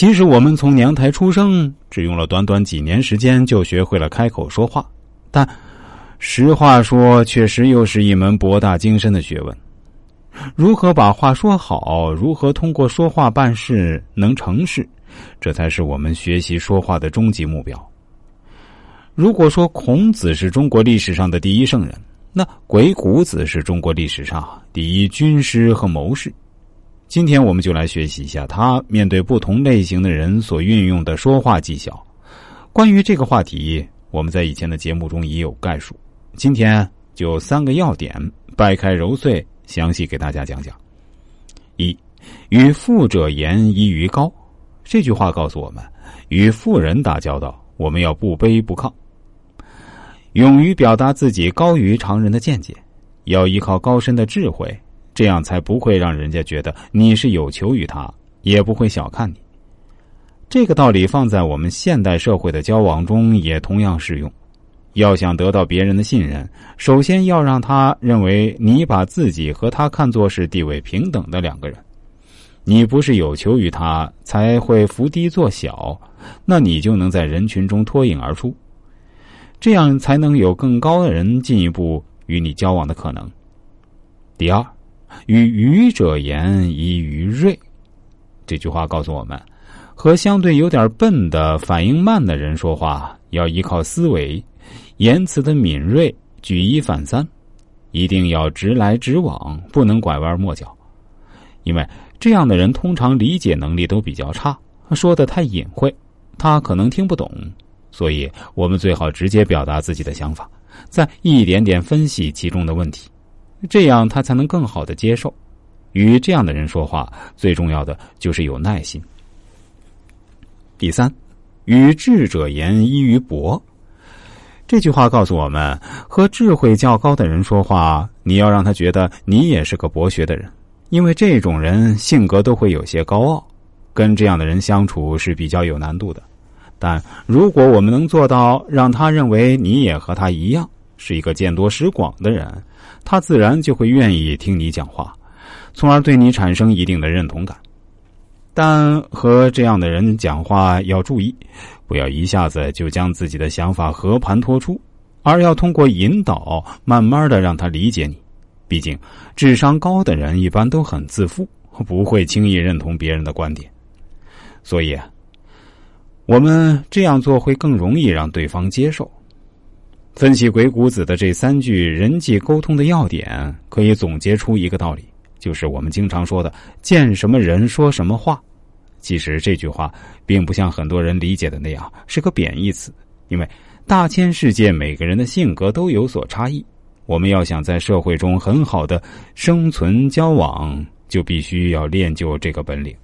其实我们从娘胎出生，只用了短短几年时间就学会了开口说话，但实话说，确实又是一门博大精深的学问。如何把话说好，如何通过说话办事能成事，这才是我们学习说话的终极目标。如果说孔子是中国历史上的第一圣人，那鬼谷子是中国历史上第一军师和谋士。今天我们就来学习一下他面对不同类型的人所运用的说话技巧。关于这个话题，我们在以前的节目中已有概述。今天就三个要点，掰开揉碎，详细给大家讲讲。一，与富者言宜于高。这句话告诉我们，与富人打交道，我们要不卑不亢，勇于表达自己高于常人的见解，要依靠高深的智慧。这样才不会让人家觉得你是有求于他，也不会小看你。这个道理放在我们现代社会的交往中也同样适用。要想得到别人的信任，首先要让他认为你把自己和他看作是地位平等的两个人。你不是有求于他才会伏低做小，那你就能在人群中脱颖而出，这样才能有更高的人进一步与你交往的可能。第二。与愚者言，以愚锐。这句话告诉我们，和相对有点笨的、反应慢的人说话，要依靠思维，言辞的敏锐，举一反三，一定要直来直往，不能拐弯抹角。因为这样的人通常理解能力都比较差，说的太隐晦，他可能听不懂。所以我们最好直接表达自己的想法，再一点点分析其中的问题。这样他才能更好的接受。与这样的人说话，最重要的就是有耐心。第三，与智者言依于博。这句话告诉我们，和智慧较高的人说话，你要让他觉得你也是个博学的人，因为这种人性格都会有些高傲，跟这样的人相处是比较有难度的。但如果我们能做到让他认为你也和他一样。是一个见多识广的人，他自然就会愿意听你讲话，从而对你产生一定的认同感。但和这样的人讲话要注意，不要一下子就将自己的想法和盘托出，而要通过引导，慢慢的让他理解你。毕竟，智商高的人一般都很自负，不会轻易认同别人的观点。所以，我们这样做会更容易让对方接受。分析鬼谷子的这三句人际沟通的要点，可以总结出一个道理，就是我们经常说的“见什么人说什么话”。其实这句话并不像很多人理解的那样是个贬义词，因为大千世界每个人的性格都有所差异。我们要想在社会中很好的生存交往，就必须要练就这个本领。